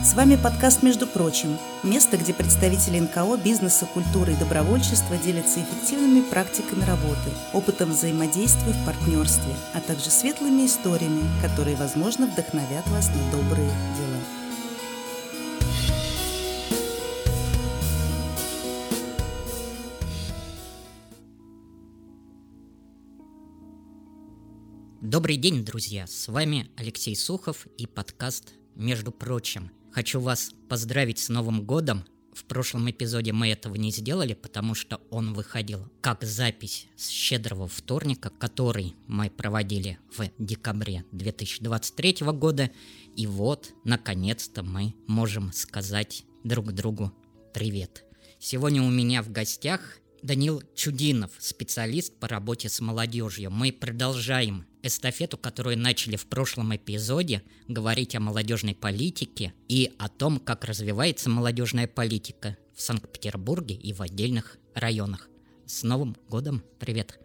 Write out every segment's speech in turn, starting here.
С вами подкаст «Между прочим» – место, где представители НКО, бизнеса, культуры и добровольчества делятся эффективными практиками работы, опытом взаимодействия в партнерстве, а также светлыми историями, которые, возможно, вдохновят вас на добрые дела. Добрый день, друзья! С вами Алексей Сухов и подкаст «Между прочим». Хочу вас поздравить с Новым годом. В прошлом эпизоде мы этого не сделали, потому что он выходил как запись с щедрого вторника, который мы проводили в декабре 2023 года. И вот, наконец-то, мы можем сказать друг другу привет. Сегодня у меня в гостях Данил Чудинов, специалист по работе с молодежью. Мы продолжаем эстафету, которую начали в прошлом эпизоде, говорить о молодежной политике и о том, как развивается молодежная политика в Санкт-Петербурге и в отдельных районах. С Новым годом! Привет!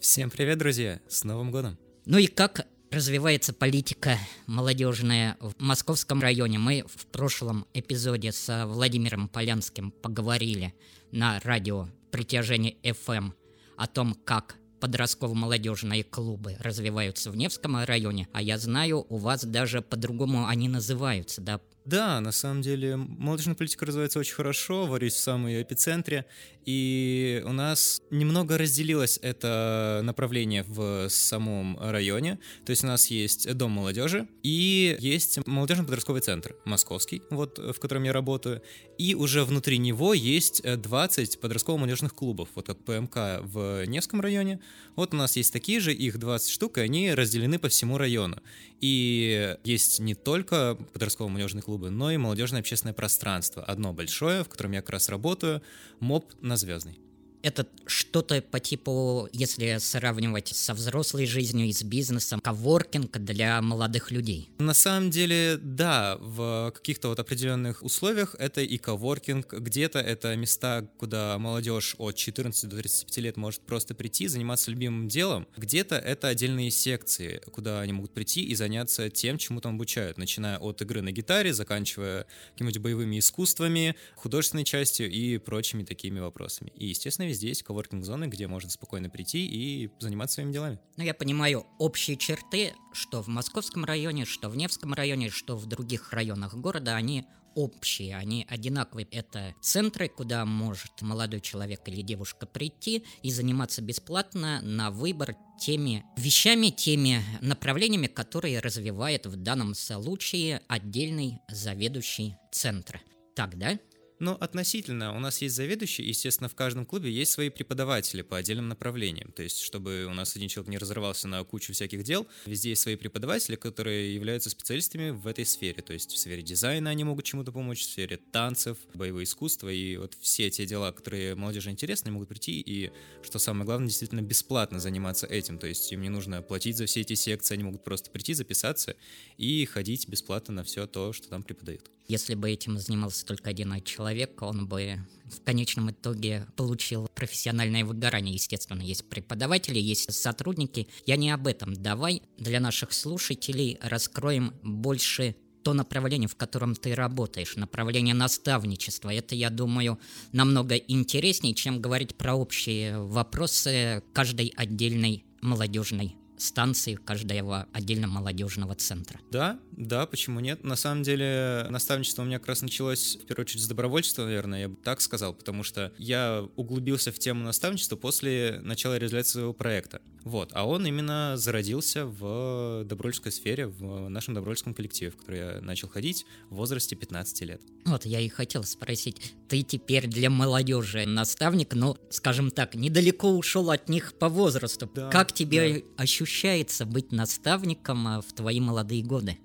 Всем привет, друзья! С Новым годом! Ну и как развивается политика молодежная в Московском районе. Мы в прошлом эпизоде с Владимиром Полянским поговорили на радио притяжение FM о том, как подростково-молодежные клубы развиваются в Невском районе, а я знаю, у вас даже по-другому они называются, да, да, на самом деле молодежная политика развивается очень хорошо, варюсь в самом ее эпицентре, и у нас немного разделилось это направление в самом районе, то есть у нас есть Дом молодежи и есть молодежный подростковый центр московский, вот в котором я работаю, и уже внутри него есть 20 подростково-молодежных клубов, вот как ПМК в Невском районе, вот у нас есть такие же, их 20 штук, и они разделены по всему району. И есть не только подростково-молодежные клубы, но и молодежное общественное пространство. Одно большое, в котором я как раз работаю, МОП на Звездный это что-то по типу, если сравнивать со взрослой жизнью и с бизнесом, коворкинг для молодых людей? На самом деле, да, в каких-то вот определенных условиях это и коворкинг, где-то это места, куда молодежь от 14 до 35 лет может просто прийти, заниматься любимым делом, где-то это отдельные секции, куда они могут прийти и заняться тем, чему там обучают, начиная от игры на гитаре, заканчивая какими-нибудь боевыми искусствами, художественной частью и прочими такими вопросами. И, естественно, везде есть коворкинг-зоны, где можно спокойно прийти и заниматься своими делами. Ну, я понимаю общие черты, что в Московском районе, что в Невском районе, что в других районах города, они общие, они одинаковые. Это центры, куда может молодой человек или девушка прийти и заниматься бесплатно на выбор теми вещами, теми направлениями, которые развивает в данном случае отдельный заведующий центра. Так, да? Ну, относительно. У нас есть заведующий, естественно, в каждом клубе есть свои преподаватели по отдельным направлениям. То есть, чтобы у нас один человек не разорвался на кучу всяких дел, везде есть свои преподаватели, которые являются специалистами в этой сфере. То есть, в сфере дизайна они могут чему-то помочь, в сфере танцев, боевого искусства и вот все те дела, которые молодежи интересны, могут прийти и, что самое главное, действительно бесплатно заниматься этим. То есть, им не нужно платить за все эти секции, они могут просто прийти, записаться и ходить бесплатно на все то, что там преподают. Если бы этим занимался только один человек, он бы в конечном итоге получил профессиональное выгорание. Естественно, есть преподаватели, есть сотрудники. Я не об этом. Давай для наших слушателей раскроем больше то направление, в котором ты работаешь, направление наставничества. Это, я думаю, намного интереснее, чем говорить про общие вопросы каждой отдельной молодежной станции каждого отдельно молодежного центра. Да, да, почему нет? На самом деле наставничество у меня как раз началось в первую очередь с добровольчества, наверное, я бы так сказал, потому что я углубился в тему наставничества после начала реализации своего проекта. Вот, а он именно зародился в добровольческой сфере, в нашем добровольческом коллективе, в который я начал ходить в возрасте 15 лет. Вот, я и хотел спросить, ты теперь для молодежи наставник, но, скажем так, недалеко ушел от них по возрасту. Да, как тебе да. Ощущается быть наставником а, в твои молодые годы?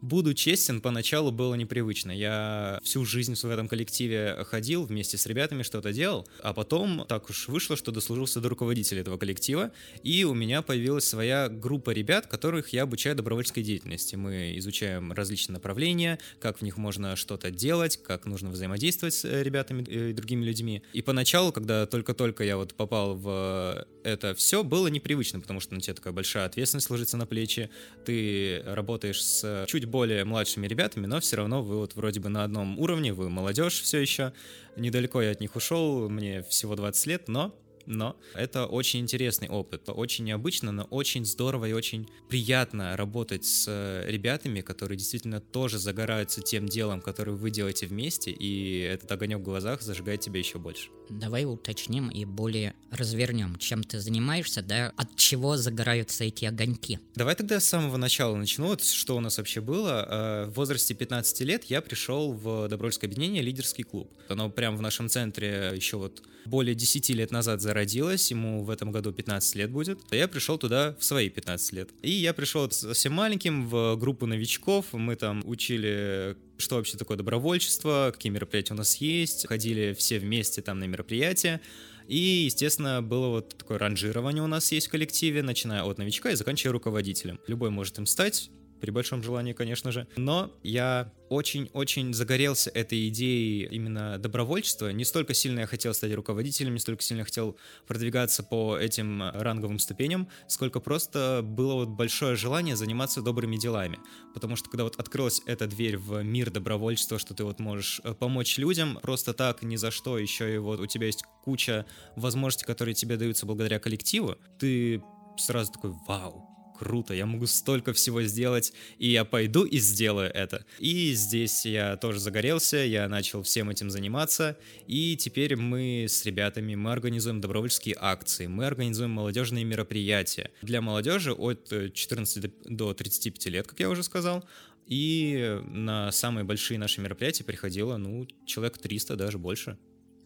Буду честен, поначалу было непривычно. Я всю жизнь в этом коллективе ходил, вместе с ребятами что-то делал, а потом так уж вышло, что дослужился до руководителя этого коллектива, и у меня появилась своя группа ребят, которых я обучаю добровольческой деятельности. Мы изучаем различные направления, как в них можно что-то делать, как нужно взаимодействовать с э, ребятами и другими людьми. И поначалу, когда только-только я вот попал в это все, было непривычно, потому что на тебе такая большая ответственность ложится на плечи, ты работаешь с чуть более младшими ребятами, но все равно вы вот вроде бы на одном уровне, вы молодежь все еще. Недалеко я от них ушел, мне всего 20 лет, но но это очень интересный опыт. Очень необычно, но очень здорово и очень приятно работать с э, ребятами, которые действительно тоже загораются тем делом, которое вы делаете вместе, и этот огонек в глазах зажигает тебя еще больше. Давай уточним и более развернем, чем ты занимаешься, да, от чего загораются эти огоньки. Давай тогда с самого начала начну, вот что у нас вообще было. Э, в возрасте 15 лет я пришел в Добровольское объединение «Лидерский клуб». Оно прямо в нашем центре еще вот более 10 лет назад зародилось, ему в этом году 15 лет будет. Я пришел туда в свои 15 лет. И я пришел совсем маленьким в группу новичков, мы там учили что вообще такое добровольчество, какие мероприятия у нас есть, ходили все вместе там на мероприятия. И, естественно, было вот такое ранжирование у нас есть в коллективе, начиная от новичка и заканчивая руководителем. Любой может им стать, при большом желании, конечно же. Но я очень-очень загорелся этой идеей именно добровольчества. Не столько сильно я хотел стать руководителем, не столько сильно хотел продвигаться по этим ранговым ступеням, сколько просто было вот большое желание заниматься добрыми делами. Потому что когда вот открылась эта дверь в мир добровольчества, что ты вот можешь э, помочь людям просто так, ни за что, еще и вот у тебя есть куча возможностей, которые тебе даются благодаря коллективу, ты сразу такой, вау, круто, я могу столько всего сделать, и я пойду и сделаю это. И здесь я тоже загорелся, я начал всем этим заниматься, и теперь мы с ребятами, мы организуем добровольческие акции, мы организуем молодежные мероприятия для молодежи от 14 до 35 лет, как я уже сказал, и на самые большие наши мероприятия приходило, ну, человек 300, даже больше.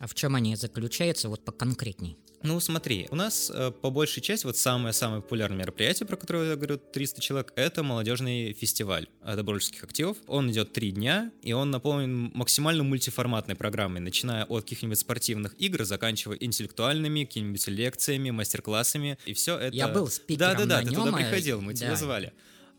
А в чем они заключаются, вот поконкретней? Ну, смотри, у нас э, по большей части вот самое-самое популярное мероприятие, про которое я говорю, 300 человек, это молодежный фестиваль добровольческих активов. Он идет три дня, и он наполнен максимально мультиформатной программой, начиная от каких-нибудь спортивных игр, заканчивая интеллектуальными, какими-нибудь лекциями, мастер-классами, и все это... Я был спикером Да-да-да, ты нем, туда э, приходил, мы да. тебя звали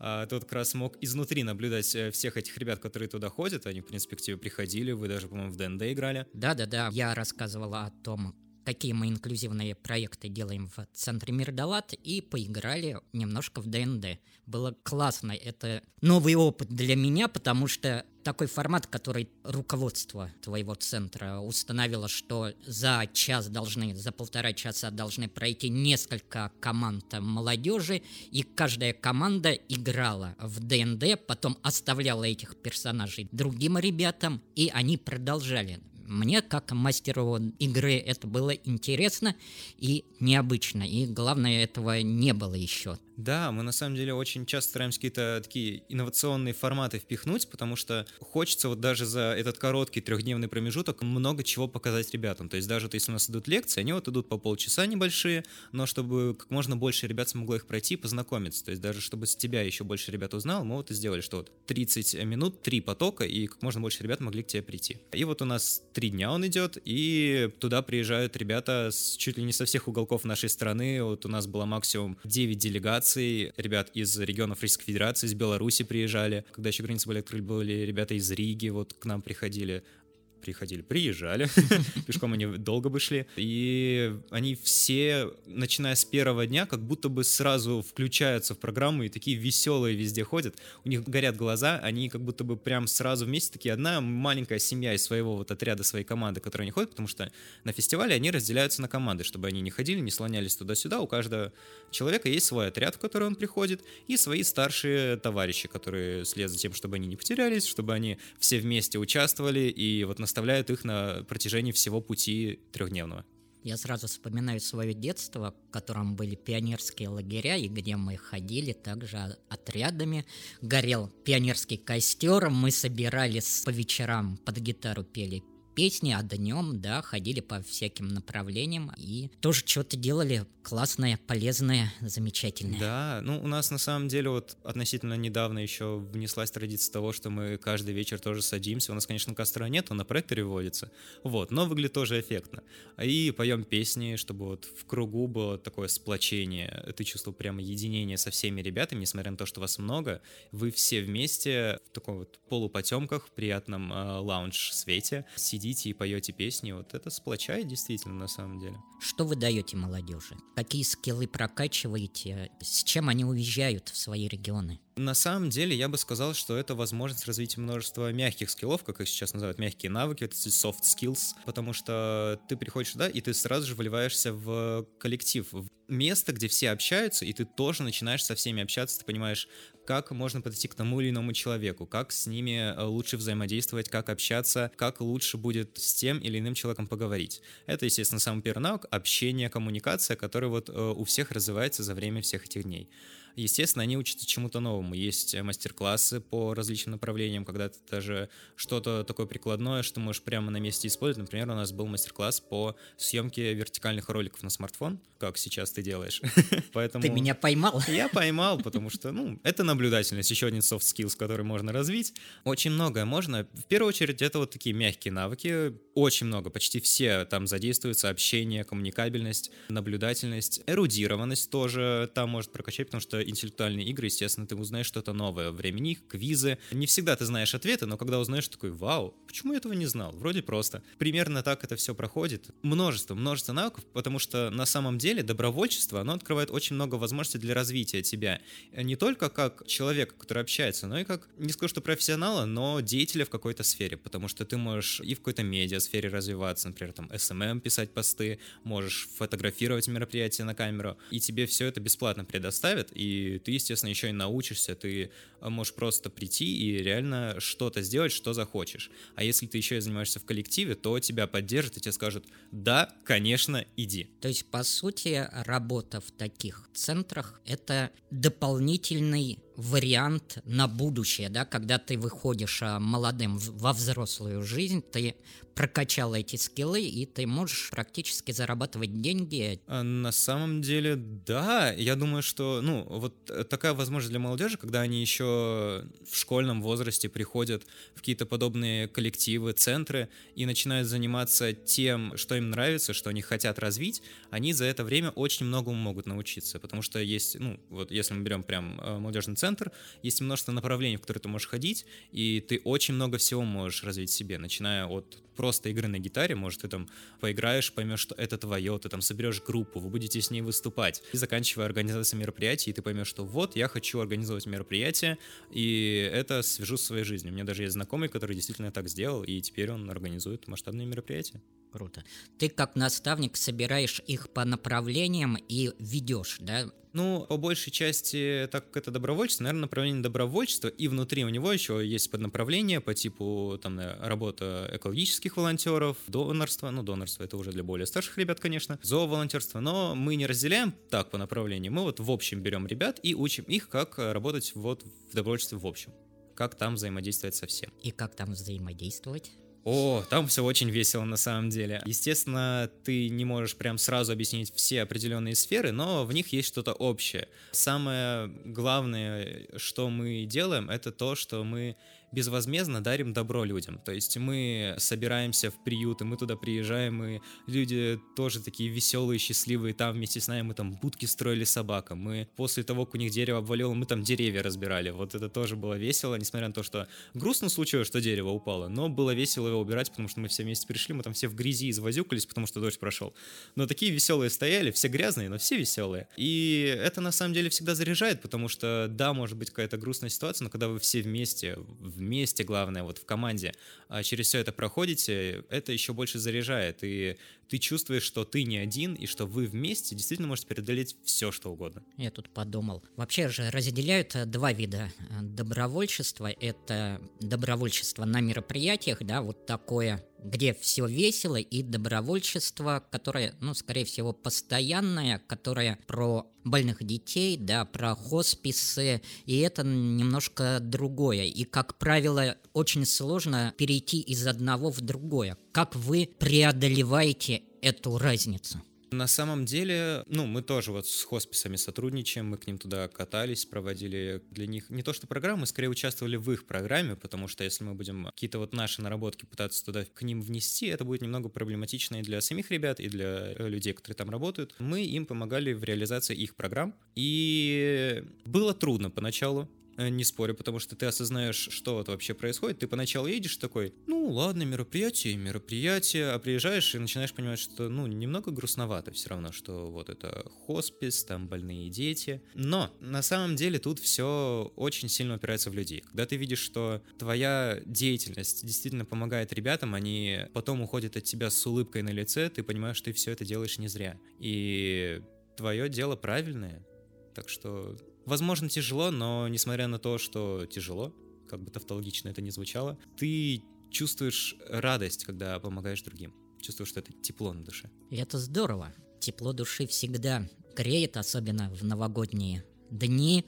а, вот как раз мог изнутри наблюдать э, всех этих ребят, которые туда ходят. Они, в принципе, к тебе приходили, вы даже, по-моему, в ДНД играли. Да-да-да, я рассказывала о том, какие мы инклюзивные проекты делаем в центре Мирдалат и поиграли немножко в ДНД. Было классно, это новый опыт для меня, потому что такой формат, который руководство твоего центра установило, что за час должны, за полтора часа должны пройти несколько команд молодежи, и каждая команда играла в ДНД, потом оставляла этих персонажей другим ребятам, и они продолжали мне, как мастеру игры, это было интересно и необычно. И главное, этого не было еще. Да, мы на самом деле очень часто стараемся какие-то такие инновационные форматы впихнуть, потому что хочется вот даже за этот короткий трехдневный промежуток много чего показать ребятам. То есть даже вот если у нас идут лекции, они вот идут по полчаса небольшие, но чтобы как можно больше ребят смогло их пройти и познакомиться. То есть даже чтобы с тебя еще больше ребят узнал, мы вот и сделали, что вот 30 минут, три потока, и как можно больше ребят могли к тебе прийти. И вот у нас три дня он идет, и туда приезжают ребята с, чуть ли не со всех уголков нашей страны. Вот у нас было максимум 9 делегаций, делегаций, ребят из регионов Российской Федерации, из Беларуси приезжали. Когда еще границы были открыты, были ребята из Риги, вот к нам приходили приходили, приезжали, пешком они долго бы шли, и они все, начиная с первого дня, как будто бы сразу включаются в программу и такие веселые везде ходят, у них горят глаза, они как будто бы прям сразу вместе такие, одна маленькая семья из своего вот отряда, своей команды, которые они ходят, потому что на фестивале они разделяются на команды, чтобы они не ходили, не слонялись туда-сюда, у каждого человека есть свой отряд, в который он приходит, и свои старшие товарищи, которые следят за тем, чтобы они не потерялись, чтобы они все вместе участвовали, и вот на наставляют их на протяжении всего пути трехдневного. Я сразу вспоминаю свое детство, в котором были пионерские лагеря, и где мы ходили также отрядами. Горел пионерский костер, мы собирались по вечерам под гитару пели песни, а днем, да, ходили по всяким направлениям и тоже что-то делали классное, полезное, замечательное. Да, ну у нас на самом деле вот относительно недавно еще внеслась традиция того, что мы каждый вечер тоже садимся. У нас, конечно, костра нет, он на проекторе вводится. Вот, но выглядит тоже эффектно. И поем песни, чтобы вот в кругу было такое сплочение. Ты чувствовал прямо единение со всеми ребятами, несмотря на то, что вас много. Вы все вместе в таком вот полупотемках, в приятном э, лаунж-свете сидите сидите и поете песни, вот это сплочает действительно на самом деле. Что вы даете молодежи? Какие скиллы прокачиваете? С чем они уезжают в свои регионы? На самом деле, я бы сказал, что это возможность развить множество мягких скиллов, как их сейчас называют, мягкие навыки, это soft skills, потому что ты приходишь сюда, и ты сразу же вливаешься в коллектив, в место, где все общаются, и ты тоже начинаешь со всеми общаться, ты понимаешь, как можно подойти к тому или иному человеку, как с ними э, лучше взаимодействовать, как общаться, как лучше будет с тем или иным человеком поговорить. Это, естественно, самый первый навык — общение, коммуникация, который вот э, у всех развивается за время всех этих дней. Естественно, они учатся чему-то новому. Есть мастер-классы по различным направлениям, когда ты даже что-то такое прикладное, что можешь прямо на месте использовать. Например, у нас был мастер-класс по съемке вертикальных роликов на смартфон, как сейчас ты делаешь. Поэтому... Ты меня поймал? Я поймал, потому что, ну, это наблюдательность, еще один soft skills, который можно развить. Очень многое можно. В первую очередь, это вот такие мягкие навыки. Очень много, почти все там задействуются. Общение, коммуникабельность, наблюдательность, эрудированность тоже там может прокачать, потому что интеллектуальные игры, естественно, ты узнаешь что-то новое. Времени, квизы. Не всегда ты знаешь ответы, но когда узнаешь, такой, вау, почему я этого не знал? Вроде просто. Примерно так это все проходит. Множество, множество навыков, потому что на самом деле добровольчество, оно открывает очень много возможностей для развития тебя. Не только как человека, который общается, но и как, не скажу, что профессионала, но деятеля в какой-то сфере, потому что ты можешь и в какой-то медиа сфере развиваться, например, там, SMM писать посты, можешь фотографировать мероприятия на камеру, и тебе все это бесплатно предоставят, и ты, естественно, еще и научишься, ты э, можешь просто прийти и реально что-то сделать, что захочешь. А если ты еще и занимаешься в коллективе, то тебя поддержат и тебе скажут, да, конечно, иди. То есть, по сути, работа в таких центрах — это дополнительный вариант на будущее, да, когда ты выходишь а, молодым во взрослую жизнь, ты прокачал эти скиллы, и ты можешь практически зарабатывать деньги. А на самом деле, да. Я думаю, что, ну, вот такая возможность для молодежи, когда они еще в школьном возрасте приходят в какие-то подобные коллективы, центры и начинают заниматься тем, что им нравится, что они хотят развить, они за это время очень многому могут научиться, потому что есть, ну, вот если мы берем прям э, молодежный центр, есть множество направлений, в которые ты можешь ходить, и ты очень много всего можешь развить себе, начиная от просто игры на гитаре, может, ты там поиграешь, поймешь, что это твое, ты там соберешь группу, вы будете с ней выступать, и заканчивая организацией мероприятий, ты поймешь, что вот, я хочу организовать мероприятие, и это свяжу с своей жизнью. У меня даже есть знакомый, который действительно так сделал, и теперь он организует масштабные мероприятия. Круто. Ты как наставник собираешь их по направлениям и ведешь, да? Ну, по большей части, так как это добровольчество, наверное, направление добровольчества, и внутри у него еще есть поднаправление по типу там работа экологических волонтеров, донорство, ну, донорство это уже для более старших ребят, конечно, зооволонтерство, но мы не разделяем так по направлениям, мы вот в общем берем ребят и учим их, как работать вот в добровольчестве в общем, как там взаимодействовать со всем. И как там взаимодействовать? О, там все очень весело на самом деле. Естественно, ты не можешь прям сразу объяснить все определенные сферы, но в них есть что-то общее. Самое главное, что мы делаем, это то, что мы безвозмездно дарим добро людям. То есть мы собираемся в приюты, мы туда приезжаем, и люди тоже такие веселые, счастливые, там вместе с нами мы там будки строили собакам, мы после того, как у них дерево обвалило, мы там деревья разбирали. Вот это тоже было весело, несмотря на то, что грустно случилось, что дерево упало, но было весело его убирать, потому что мы все вместе пришли, мы там все в грязи извозюкались, потому что дождь прошел. Но такие веселые стояли, все грязные, но все веселые. И это на самом деле всегда заряжает, потому что да, может быть какая-то грустная ситуация, но когда вы все вместе, в вместе, главное, вот в команде, а через все это проходите, это еще больше заряжает, и ты чувствуешь, что ты не один, и что вы вместе действительно можете преодолеть все, что угодно. Я тут подумал. Вообще же разделяют э, два вида э, добровольчества. Это добровольчество на мероприятиях, да, вот такое где все весело, и добровольчество, которое, ну, скорее всего, постоянное, которое про больных детей, да, про хосписы, и это немножко другое. И, как правило, очень сложно перейти из одного в другое. Как вы преодолеваете эту разницу? На самом деле, ну, мы тоже вот с хосписами сотрудничаем, мы к ним туда катались, проводили для них не то что программы, скорее участвовали в их программе, потому что если мы будем какие-то вот наши наработки пытаться туда к ним внести, это будет немного проблематично и для самих ребят, и для э, людей, которые там работают. Мы им помогали в реализации их программ, и было трудно поначалу, не спорю, потому что ты осознаешь, что вот вообще происходит. Ты поначалу едешь такой, ну ладно, мероприятие, мероприятие, а приезжаешь и начинаешь понимать, что, ну, немного грустновато все равно, что вот это хоспис, там больные дети. Но на самом деле тут все очень сильно упирается в людей. Когда ты видишь, что твоя деятельность действительно помогает ребятам, они потом уходят от тебя с улыбкой на лице, ты понимаешь, что ты все это делаешь не зря. И твое дело правильное. Так что, возможно, тяжело, но несмотря на то, что тяжело, как бы тавтологично это не звучало, ты чувствуешь радость, когда помогаешь другим. Чувствуешь, что это тепло на душе. Это здорово. Тепло души всегда греет, особенно в новогодние дни,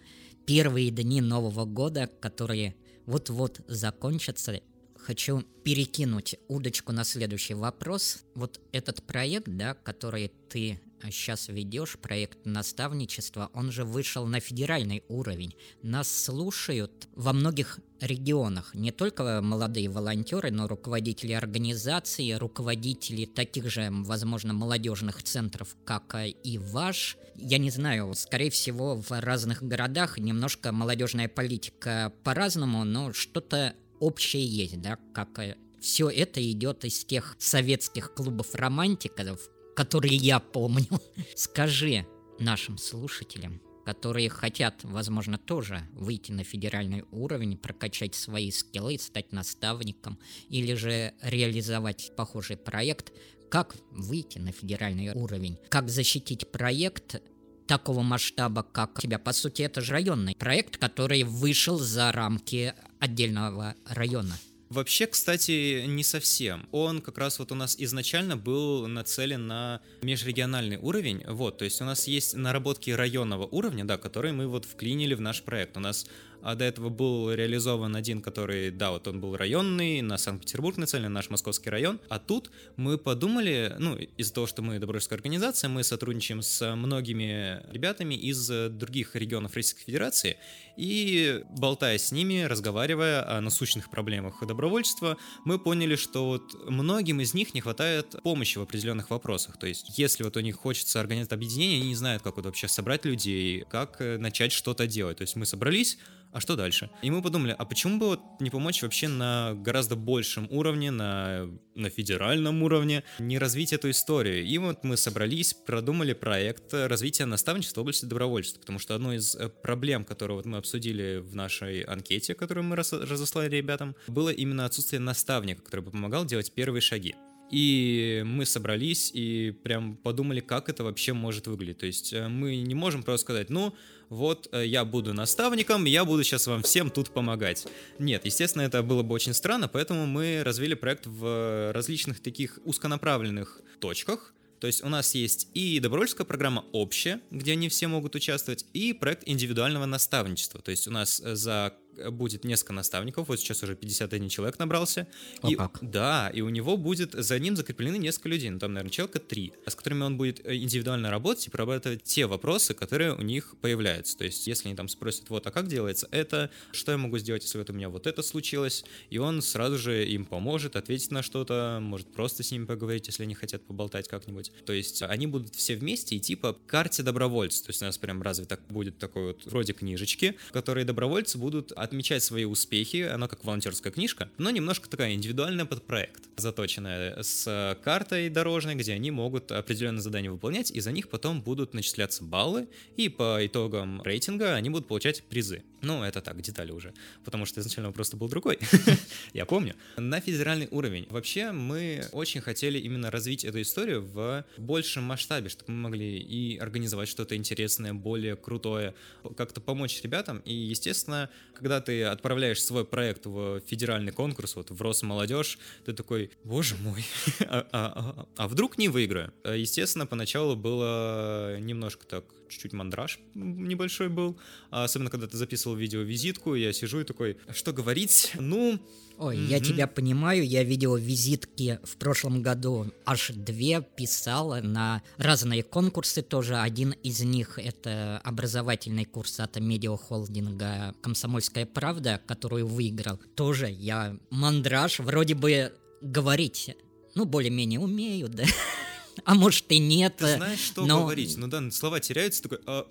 первые дни Нового года, которые вот-вот закончатся. Хочу перекинуть удочку на следующий вопрос. Вот этот проект, да, который ты сейчас ведешь проект наставничества, он же вышел на федеральный уровень. Нас слушают во многих регионах, не только молодые волонтеры, но руководители организаций, руководители таких же, возможно, молодежных центров, как и ваш. Я не знаю, скорее всего, в разных городах немножко молодежная политика по-разному, но что-то общее есть, да, как все это идет из тех советских клубов романтиков, которые я помню. Скажи нашим слушателям, которые хотят, возможно, тоже выйти на федеральный уровень, прокачать свои скиллы, стать наставником или же реализовать похожий проект, как выйти на федеральный уровень, как защитить проект такого масштаба, как у тебя. По сути, это же районный проект, который вышел за рамки отдельного района. Вообще, кстати, не совсем. Он как раз вот у нас изначально был нацелен на межрегиональный уровень. Вот, то есть у нас есть наработки районного уровня, да, которые мы вот вклинили в наш проект. У нас а до этого был реализован один, который, да, вот он был районный, на Санкт-Петербург нацелен, наш московский район, а тут мы подумали, ну, из-за того, что мы добровольческая организация, мы сотрудничаем с многими ребятами из других регионов Российской Федерации, и болтая с ними, разговаривая о насущных проблемах добровольчества, мы поняли, что вот многим из них не хватает помощи в определенных вопросах. То есть, если вот у них хочется организовать объединение, они не знают, как вот вообще собрать людей, как начать что-то делать. То есть мы собрались, а что дальше? И мы подумали, а почему бы вот не помочь вообще на гораздо большем уровне, на, на федеральном уровне, не развить эту историю? И вот мы собрались, продумали проект развития наставничества в области добровольчества, потому что одной из э, проблем, которую вот мы обсудили в нашей анкете, которую мы разослали ребятам, было именно отсутствие наставника, который бы помогал делать первые шаги. И мы собрались и прям подумали, как это вообще может выглядеть. То есть э, мы не можем просто сказать, ну, вот э, я буду наставником, я буду сейчас вам всем тут помогать. Нет, естественно, это было бы очень странно, поэтому мы развили проект в различных таких узконаправленных точках, то есть у нас есть и добровольческая программа общая, где они все могут участвовать, и проект индивидуального наставничества. То есть у нас э, за будет несколько наставников, вот сейчас уже 51 человек набрался. О, и, как? Да, и у него будет, за ним закреплены несколько людей, ну там, наверное, человека три, с которыми он будет э, индивидуально работать и прорабатывать те вопросы, которые у них появляются. То есть, если они там спросят, вот, а как делается это, что я могу сделать, если вот у меня вот это случилось, и он сразу же им поможет, ответить на что-то, может просто с ними поговорить, если они хотят поболтать как-нибудь. То есть, они будут все вместе идти по карте добровольцев. То есть, у нас прям разве так будет такой вот вроде книжечки, в которой добровольцы будут отмечать свои успехи, она как волонтерская книжка, но немножко такая индивидуальная под проект, заточенная с картой дорожной, где они могут определенные задания выполнять, и за них потом будут начисляться баллы, и по итогам рейтинга они будут получать призы. Ну, это так, детали уже, потому что изначально вопрос был другой, я помню. На федеральный уровень. Вообще, мы очень хотели именно развить эту историю в большем масштабе, чтобы мы могли и организовать что-то интересное, более крутое, как-то помочь ребятам. И, естественно, когда ты отправляешь свой проект в федеральный конкурс, вот в Росмолодежь, ты такой, боже мой, а, а, а, а вдруг не выиграю? Естественно, поначалу было немножко так чуть-чуть мандраж небольшой был. А особенно, когда ты записывал видео-визитку, я сижу и такой, что говорить? Ну... Ой, mm-hmm. я тебя понимаю, я видел визитки в прошлом году, аж две писала на разные конкурсы тоже. Один из них это образовательный курс от медиахолдинга «Комсомольская правда», которую выиграл. Тоже я мандраж, вроде бы говорить, ну, более-менее умею, да а может и нет. Ты знаешь, что но... говорить? Ну да, слова теряются, такой, а,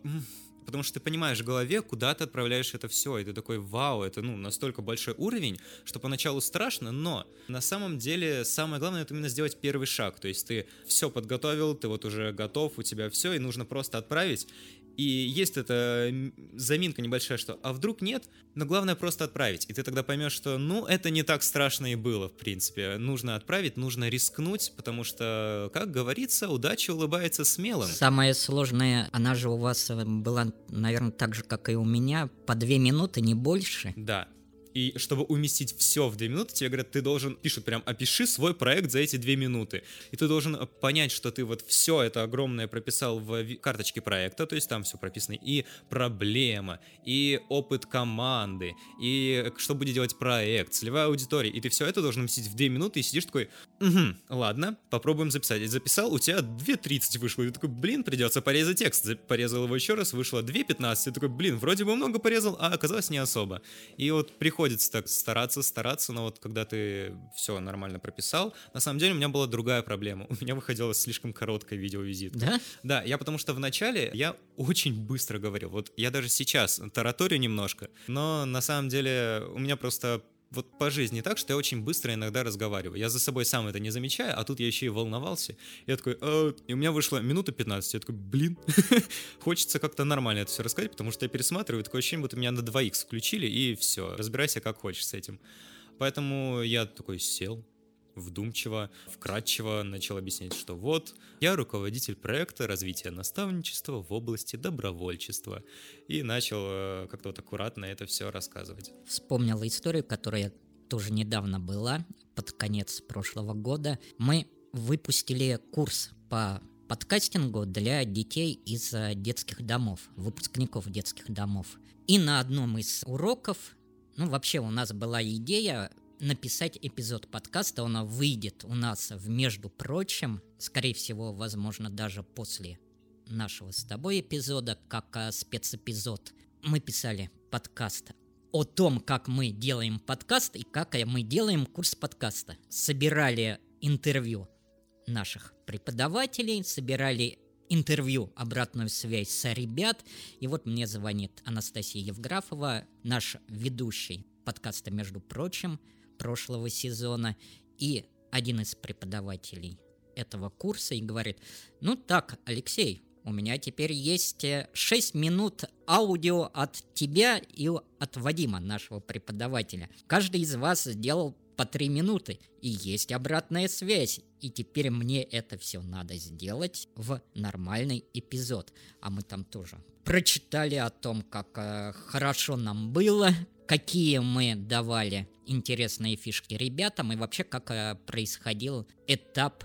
потому что ты понимаешь в голове, куда ты отправляешь это все, и ты такой, вау, это ну настолько большой уровень, что поначалу страшно, но на самом деле самое главное это именно сделать первый шаг, то есть ты все подготовил, ты вот уже готов, у тебя все, и нужно просто отправить, и есть эта заминка небольшая, что а вдруг нет, но главное просто отправить. И ты тогда поймешь, что ну это не так страшно и было, в принципе. Нужно отправить, нужно рискнуть, потому что, как говорится, удача улыбается смелым. Самое сложное, она же у вас э, была, наверное, так же, как и у меня, по две минуты, не больше. Да, и чтобы уместить все в две минуты, тебе говорят, ты должен, пишут прям, опиши свой проект за эти две минуты. И ты должен э, понять, что ты вот все это огромное прописал в карточке проекта, то есть там все прописано, и проблема, и опыт команды, и что будет делать проект, целевая аудитория, и ты все это должен уместить в две минуты, и сидишь такой, угу, ладно, попробуем записать. И записал, у тебя 2.30 вышло, и ты такой, блин, придется порезать текст. Порезал его еще раз, вышло 2.15, и такой, блин, вроде бы много порезал, а оказалось не особо. И вот приходит приходится так стараться, стараться, но вот когда ты все нормально прописал, на самом деле у меня была другая проблема. У меня выходило слишком короткое видеовизит. Да? Да, я потому что в начале я очень быстро говорил. Вот я даже сейчас тараторю немножко, но на самом деле у меня просто вот по жизни так, что я очень быстро иногда разговариваю. Я за собой сам это не замечаю, а тут я еще и волновался. Я такой, э, и у меня вышло минута 15. Я такой, блин, хочется как-то нормально это все рассказать, потому что я пересматриваю, такое ощущение, будто меня на 2х включили, и все, разбирайся как хочешь с этим. Поэтому я такой сел, вдумчиво, вкратчиво начал объяснять, что вот, я руководитель проекта развития наставничества в области добровольчества. И начал э, как-то вот аккуратно это все рассказывать. Вспомнил историю, которая тоже недавно была, под конец прошлого года. Мы выпустили курс по подкастингу для детей из э, детских домов, выпускников детских домов. И на одном из уроков, ну вообще у нас была идея написать эпизод подкаста, он выйдет у нас в «Между прочим», скорее всего, возможно, даже после нашего с тобой эпизода, как а, спецэпизод. Мы писали подкаст о том, как мы делаем подкаст и как мы делаем курс подкаста. Собирали интервью наших преподавателей, собирали интервью, обратную связь с ребят. И вот мне звонит Анастасия Евграфова, наш ведущий подкаста, между прочим, прошлого сезона, и один из преподавателей этого курса и говорит, ну так, Алексей, у меня теперь есть 6 э, минут аудио от тебя и от Вадима, нашего преподавателя. Каждый из вас сделал по 3 минуты, и есть обратная связь. И теперь мне это все надо сделать в нормальный эпизод. А мы там тоже прочитали о том, как э, хорошо нам было, какие мы давали интересные фишки ребятам и вообще как э, происходил этап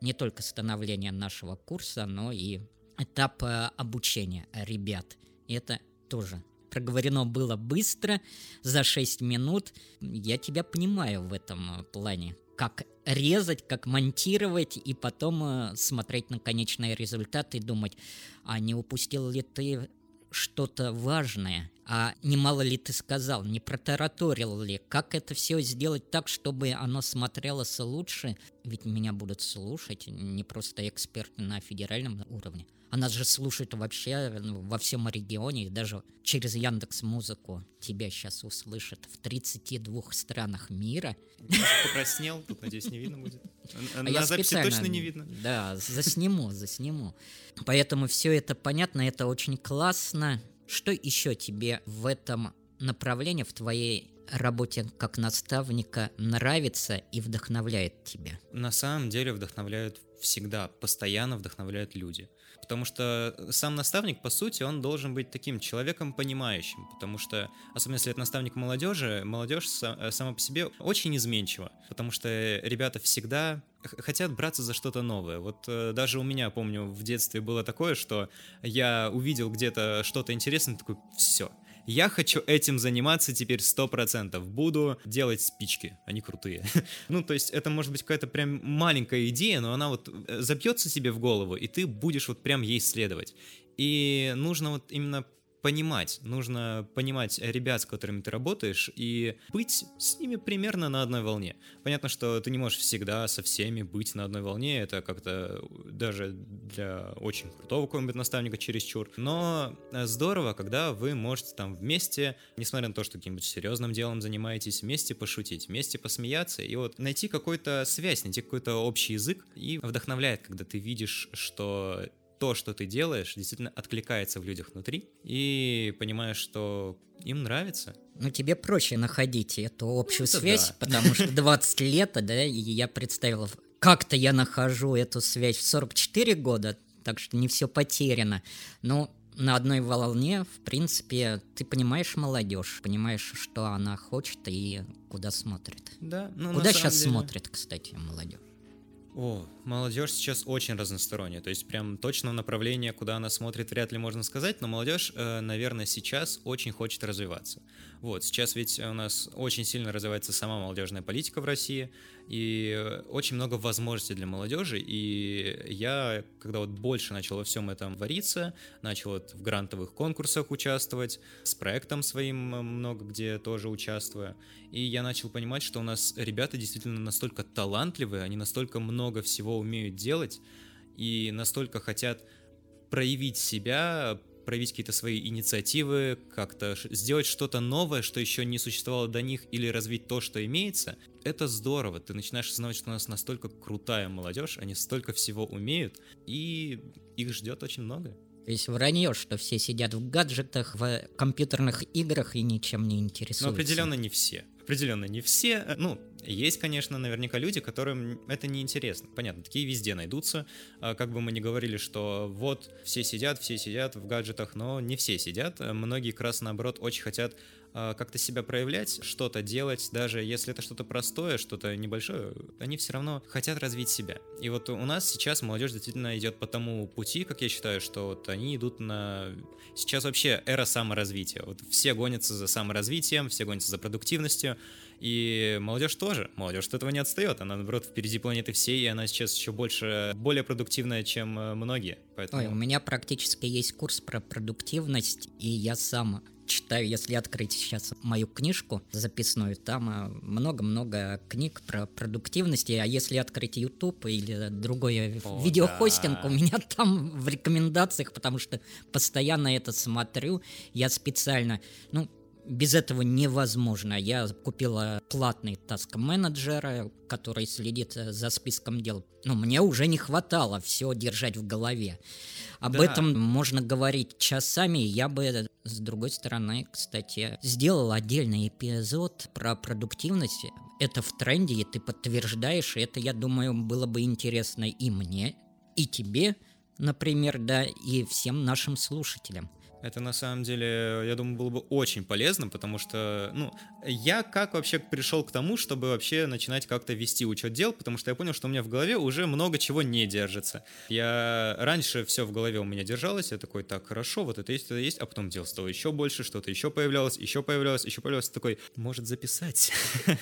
не только становления нашего курса, но и этап э, обучения ребят. И это тоже проговорено было быстро, за 6 минут. Я тебя понимаю в этом плане. Как резать, как монтировать и потом э, смотреть на конечный результат и думать, а не упустил ли ты что-то важное, а немало ли ты сказал, не протараторил ли, как это все сделать так, чтобы оно смотрелось лучше, ведь меня будут слушать не просто эксперты на федеральном уровне, а нас же слушают вообще ну, во всем регионе, и даже через Яндекс Музыку тебя сейчас услышат в 32 странах мира. Покраснел, тут, надеюсь, не видно будет. А на записи точно не видно. Да, засниму, засниму. Поэтому все это понятно, это очень классно. Что еще тебе в этом направлении, в твоей работе как наставника нравится и вдохновляет тебя? На самом деле вдохновляют всегда, постоянно вдохновляют люди. Потому что сам наставник, по сути, он должен быть таким человеком понимающим. Потому что, особенно если это наставник молодежи, молодежь э, сама по себе очень изменчива. Потому что ребята всегда хотят браться за что-то новое. Вот э, даже у меня, помню, в детстве было такое, что я увидел где-то что-то интересное, такой, все, я хочу этим заниматься теперь сто процентов. Буду делать спички, они крутые. ну, то есть это может быть какая-то прям маленькая идея, но она вот э, забьется себе в голову, и ты будешь вот прям ей следовать. И нужно вот именно понимать, нужно понимать ребят, с которыми ты работаешь, и быть с ними примерно на одной волне. Понятно, что ты не можешь всегда со всеми быть на одной волне, это как-то даже для очень крутого какого-нибудь наставника чересчур, но здорово, когда вы можете там вместе, несмотря на то, что каким-нибудь серьезным делом занимаетесь, вместе пошутить, вместе посмеяться, и вот найти какую-то связь, найти какой-то общий язык, и вдохновляет, когда ты видишь, что то, что ты делаешь, действительно откликается в людях внутри, и понимаешь, что им нравится. Ну, тебе проще находить эту общую ну, связь, да. потому что 20 лет, да, и я представил, как-то я нахожу эту связь в 44 года, так что не все потеряно. Но на одной волне, в принципе, ты понимаешь молодежь, понимаешь, что она хочет и куда смотрит. Да, ну, Куда сейчас деле... смотрит, кстати, молодежь? О, молодежь сейчас очень разносторонняя, то есть прям точного направления, куда она смотрит, вряд ли можно сказать, но молодежь, э, наверное, сейчас очень хочет развиваться. Вот, сейчас ведь у нас очень сильно развивается сама молодежная политика в России, и очень много возможностей для молодежи, и я, когда вот больше начал во всем этом вариться, начал вот в грантовых конкурсах участвовать, с проектом своим много где тоже участвую, и я начал понимать, что у нас ребята действительно настолько талантливые, они настолько много всего умеют делать, и настолько хотят проявить себя, проявить какие-то свои инициативы, как-то сделать что-то новое, что еще не существовало до них, или развить то, что имеется, это здорово. Ты начинаешь осознавать, что у нас настолько крутая молодежь, они столько всего умеют, и их ждет очень много. То есть вранье, что все сидят в гаджетах, в компьютерных играх и ничем не интересуются. Но определенно не все. Определенно не все. Ну, есть, конечно, наверняка люди, которым это не интересно. Понятно, такие везде найдутся. А, как бы мы ни говорили, что вот все сидят, все сидят в гаджетах, но не все сидят. Многие как раз наоборот очень хотят как-то себя проявлять, что-то делать, даже если это что-то простое, что-то небольшое, они все равно хотят развить себя. И вот у нас сейчас молодежь действительно идет по тому пути, как я считаю, что вот они идут на... Сейчас вообще эра саморазвития. Вот все гонятся за саморазвитием, все гонятся за продуктивностью, и молодежь тоже. Молодежь от этого не отстает. Она, наоборот, впереди планеты всей, и она сейчас еще больше, более продуктивная, чем э, многие. Поэтому... Ой, у меня практически есть курс про продуктивность, и я сам читаю, если открыть сейчас мою книжку записную, там э, много-много книг про продуктивность, а если открыть YouTube или другой О, видеохостинг, да. у меня там в рекомендациях, потому что постоянно это смотрю, я специально, ну, без этого невозможно. Я купила платный таск менеджера, который следит э, за списком дел. Но мне уже не хватало все держать в голове. Об да. этом можно говорить часами. Я бы, с другой стороны, кстати, сделал отдельный эпизод про продуктивность. Это в тренде, и ты подтверждаешь. И это, я думаю, было бы интересно и мне, и тебе, например, да, и всем нашим слушателям. Это на самом деле, я думаю, было бы очень полезно, потому что, ну, я как вообще пришел к тому, чтобы вообще начинать как-то вести учет дел, потому что я понял, что у меня в голове уже много чего не держится. Я раньше все в голове у меня держалось, я такой, так, хорошо, вот это есть, это есть, а потом дел стало еще больше, что-то еще появлялось, еще появлялось, еще появлялось, такой, может записать.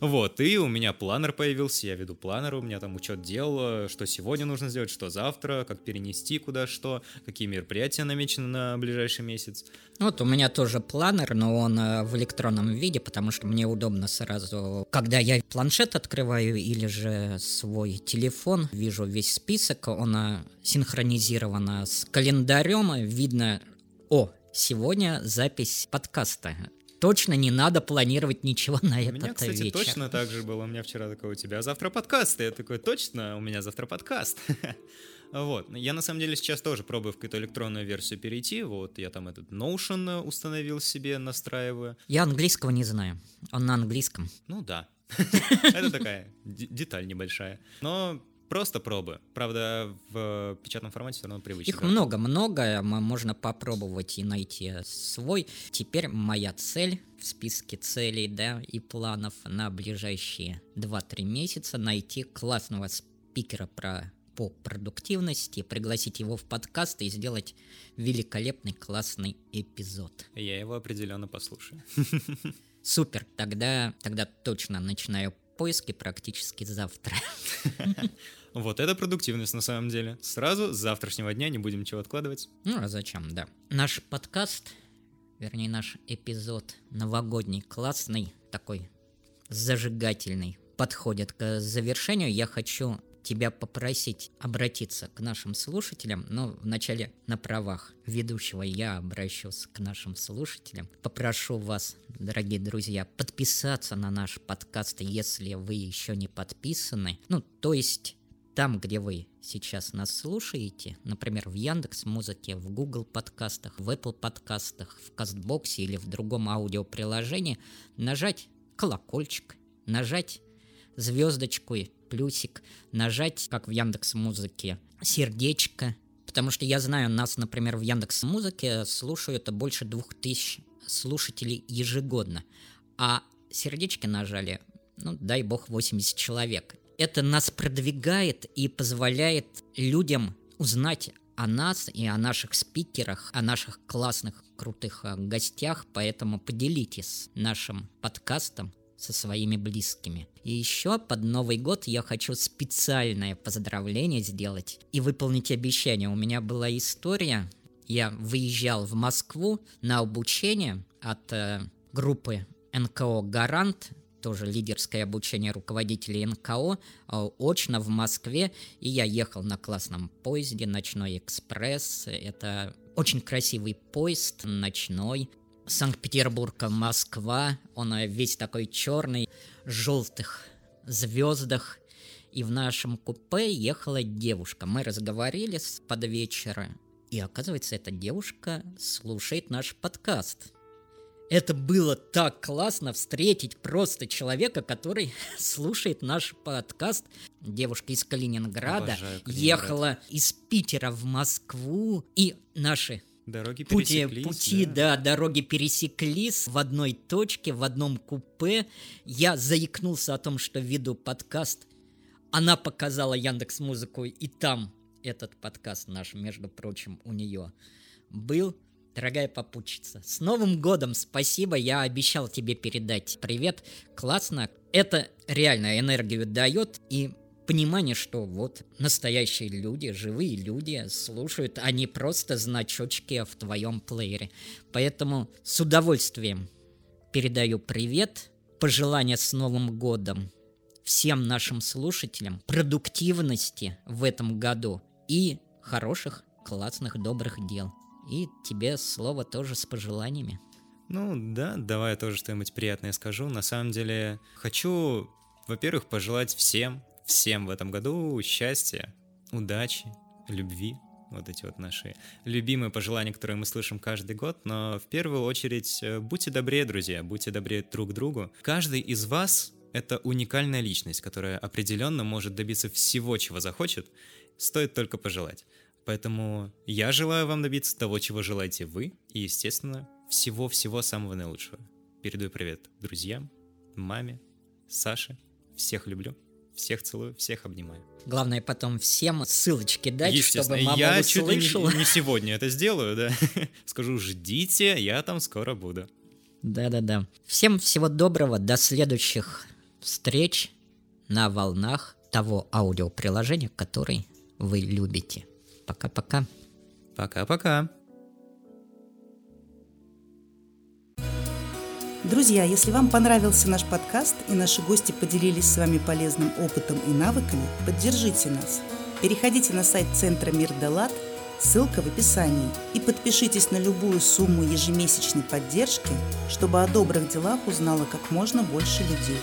Вот, и у меня планер появился, я веду планер, у меня там учет дел, что сегодня нужно сделать, что завтра, как перенести куда что, какие мероприятия намечены на ближайшие ближайший месяц. Вот у меня тоже планер, но он э, в электронном виде, потому что мне удобно сразу, когда я планшет открываю или же свой телефон, вижу весь список, он э, синхронизирован с календарем, видно, о, сегодня запись подкаста точно не надо планировать ничего на этот вечер. У меня, кстати, вечер. точно так же было. У меня вчера такой, у тебя завтра подкаст. И я такой, точно, у меня завтра подкаст. Вот. Я на самом деле сейчас тоже пробую в какую-то электронную версию перейти. Вот я там этот Notion установил себе, настраиваю. Я английского не знаю. Он на английском. Ну да. Это такая деталь небольшая. Но просто пробы. Правда, в печатном формате все равно привычно. Их много-много, можно попробовать и найти свой. Теперь моя цель в списке целей да, и планов на ближайшие 2-3 месяца найти классного спикера про по продуктивности, пригласить его в подкаст и сделать великолепный классный эпизод. Я его определенно послушаю. Супер, тогда, тогда точно начинаю поиски практически завтра. Вот это продуктивность на самом деле. Сразу с завтрашнего дня не будем ничего откладывать. Ну а зачем, да. Наш подкаст вернее наш эпизод новогодний, классный, такой зажигательный, подходит к завершению. Я хочу тебя попросить обратиться к нашим слушателям, но вначале на правах ведущего я обращусь к нашим слушателям. Попрошу вас, дорогие друзья, подписаться на наш подкаст, если вы еще не подписаны. Ну, то есть там, где вы сейчас нас слушаете, например, в Яндекс Музыке, в Google подкастах, в Apple подкастах, в Кастбоксе или в другом аудиоприложении, нажать колокольчик, нажать звездочку, плюсик, нажать, как в Яндекс Музыке, сердечко, потому что я знаю, нас, например, в Яндекс Музыке слушают больше двух тысяч слушателей ежегодно, а сердечки нажали, ну, дай бог, 80 человек. Это нас продвигает и позволяет людям узнать о нас и о наших спикерах, о наших классных, крутых э, гостях, поэтому поделитесь нашим подкастом со своими близкими. И еще под Новый год я хочу специальное поздравление сделать и выполнить обещание. У меня была история, я выезжал в Москву на обучение от э, группы НКО «Гарант», тоже лидерское обучение руководителей НКО, э, очно в Москве, и я ехал на классном поезде «Ночной экспресс». Это очень красивый поезд, ночной, Санкт-Петербург, Москва. Он весь такой черный, желтых звездах. И в нашем купе ехала девушка. Мы разговорились под вечер. И оказывается, эта девушка слушает наш подкаст. Это было так классно встретить просто человека, который слушает наш подкаст. Девушка из Калининграда Калининград. ехала из Питера в Москву, и наши Дороги пересеклись. Пути, пути да. да, дороги пересеклись в одной точке, в одном купе. Я заикнулся о том, что веду подкаст. Она показала Яндекс Музыку, и там этот подкаст наш, между прочим, у нее был. Дорогая попутчица, с Новым годом спасибо, я обещал тебе передать привет, классно, это реально энергию дает, и понимание, что вот настоящие люди, живые люди слушают, а не просто значочки в твоем плеере. Поэтому с удовольствием передаю привет, пожелания с Новым годом всем нашим слушателям, продуктивности в этом году и хороших, классных, добрых дел. И тебе слово тоже с пожеланиями. Ну да, давай я тоже что-нибудь приятное скажу. На самом деле хочу, во-первых, пожелать всем, всем в этом году счастья, удачи, любви, вот эти вот наши любимые пожелания, которые мы слышим каждый год, но в первую очередь э, будьте добрее, друзья, будьте добрее друг другу. Каждый из вас — это уникальная личность, которая определенно может добиться всего, чего захочет, стоит только пожелать. Поэтому я желаю вам добиться того, чего желаете вы, и, естественно, всего-всего самого наилучшего. Передаю привет друзьям, маме, Саше, всех люблю. Всех целую, всех обнимаю. Главное потом всем ссылочки дать, чтобы мама я услышала. Я не, не сегодня это сделаю, да. Скажу, ждите, я там скоро буду. Да-да-да. Всем всего доброго, до следующих встреч на волнах того аудиоприложения, который вы любите. Пока-пока. Пока-пока. Друзья, если вам понравился наш подкаст и наши гости поделились с вами полезным опытом и навыками, поддержите нас. Переходите на сайт Центра Мир Далат, ссылка в описании, и подпишитесь на любую сумму ежемесячной поддержки, чтобы о добрых делах узнало как можно больше людей.